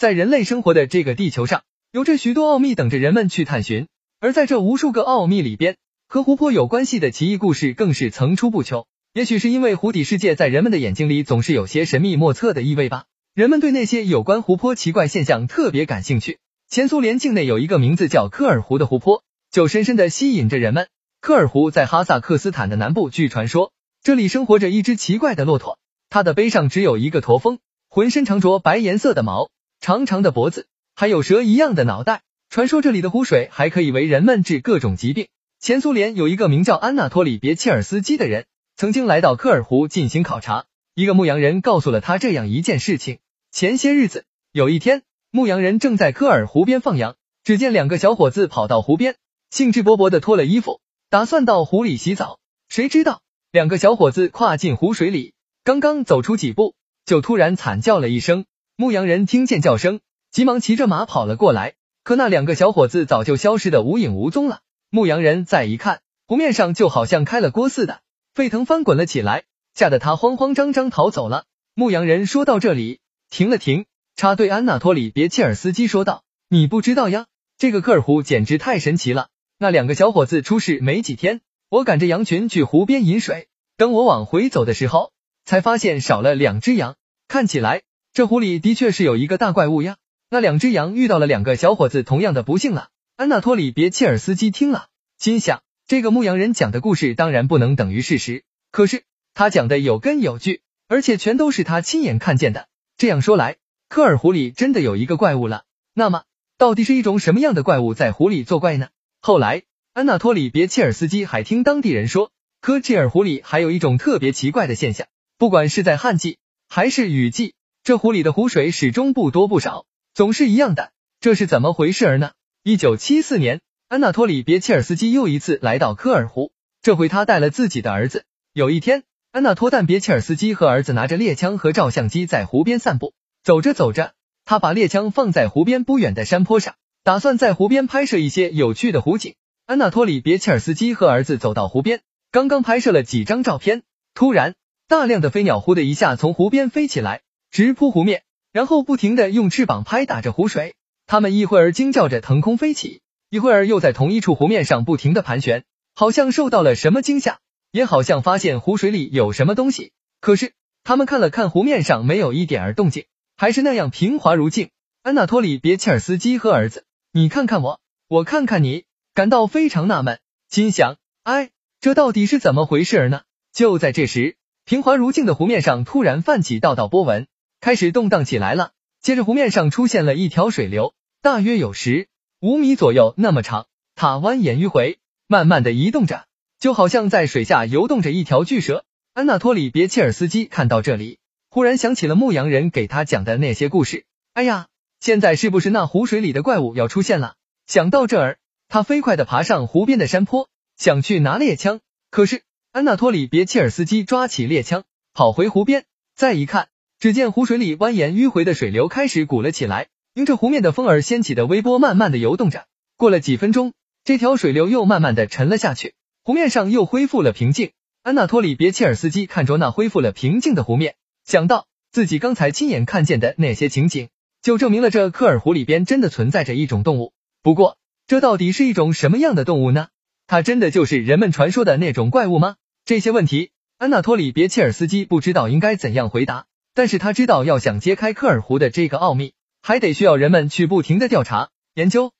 在人类生活的这个地球上，有着许多奥秘等着人们去探寻。而在这无数个奥秘里边，和湖泊有关系的奇异故事更是层出不穷。也许是因为湖底世界在人们的眼睛里总是有些神秘莫测的意味吧，人们对那些有关湖泊奇怪现象特别感兴趣。前苏联境内有一个名字叫科尔湖的湖泊，就深深的吸引着人们。科尔湖在哈萨克斯坦的南部，据传说这里生活着一只奇怪的骆驼，它的背上只有一个驼峰，浑身长着白颜色的毛，长长的脖子，还有蛇一样的脑袋。传说这里的湖水还可以为人们治各种疾病。前苏联有一个名叫安纳托里别切尔斯基的人，曾经来到科尔湖进行考察。一个牧羊人告诉了他这样一件事情：前些日子，有一天。牧羊人正在科尔湖边放羊，只见两个小伙子跑到湖边，兴致勃勃的脱了衣服，打算到湖里洗澡。谁知道两个小伙子跨进湖水里，刚刚走出几步，就突然惨叫了一声。牧羊人听见叫声，急忙骑着马跑了过来，可那两个小伙子早就消失的无影无踪了。牧羊人再一看，湖面上就好像开了锅似的，沸腾翻滚了起来，吓得他慌慌张张逃走了。牧羊人说到这里，停了停。插对安纳托里别切尔斯基说道：“你不知道呀，这个科尔湖简直太神奇了。那两个小伙子出事没几天，我赶着羊群去湖边饮水，等我往回走的时候，才发现少了两只羊。看起来这湖里的确是有一个大怪物呀。那两只羊遇到了两个小伙子同样的不幸了。”安纳托里别切尔斯基听了，心想：这个牧羊人讲的故事当然不能等于事实，可是他讲的有根有据，而且全都是他亲眼看见的。这样说来，科尔湖里真的有一个怪物了，那么到底是一种什么样的怪物在湖里作怪呢？后来，安纳托里别切尔斯基还听当地人说，科切尔湖里还有一种特别奇怪的现象，不管是在旱季还是雨季，这湖里的湖水始终不多不少，总是一样的，这是怎么回事儿呢？一九七四年，安纳托里别切尔斯基又一次来到科尔湖，这回他带了自己的儿子。有一天，安纳托但别切尔斯基和儿子拿着猎枪和照相机在湖边散步。走着走着，他把猎枪放在湖边不远的山坡上，打算在湖边拍摄一些有趣的湖景。安纳托里别切尔斯基和儿子走到湖边，刚刚拍摄了几张照片，突然大量的飞鸟呼的一下从湖边飞起来，直扑湖面，然后不停的用翅膀拍打着湖水。它们一会儿惊叫着腾空飞起，一会儿又在同一处湖面上不停的盘旋，好像受到了什么惊吓，也好像发现湖水里有什么东西。可是他们看了看湖面上，没有一点儿动静。还是那样平滑如镜。安纳托里别切尔斯基和儿子，你看看我，我看看你，感到非常纳闷，心想：哎，这到底是怎么回事呢？就在这时，平滑如镜的湖面上突然泛起道道波纹，开始动荡起来了。接着，湖面上出现了一条水流，大约有十五米左右那么长，它蜿蜒迂回，慢慢的移动着，就好像在水下游动着一条巨蛇。安纳托里别切尔斯基看到这里。忽然想起了牧羊人给他讲的那些故事。哎呀，现在是不是那湖水里的怪物要出现了？想到这儿，他飞快的爬上湖边的山坡，想去拿猎枪。可是安纳托里别切尔斯基抓起猎枪，跑回湖边，再一看，只见湖水里蜿蜒迂回的水流开始鼓了起来，迎着湖面的风儿掀起的微波，慢慢的游动着。过了几分钟，这条水流又慢慢的沉了下去，湖面上又恢复了平静。安纳托里别切尔斯基看着那恢复了平静的湖面。想到自己刚才亲眼看见的那些情景，就证明了这科尔湖里边真的存在着一种动物。不过，这到底是一种什么样的动物呢？它真的就是人们传说的那种怪物吗？这些问题，安纳托里别切尔斯基不知道应该怎样回答。但是他知道，要想揭开科尔湖的这个奥秘，还得需要人们去不停的调查研究。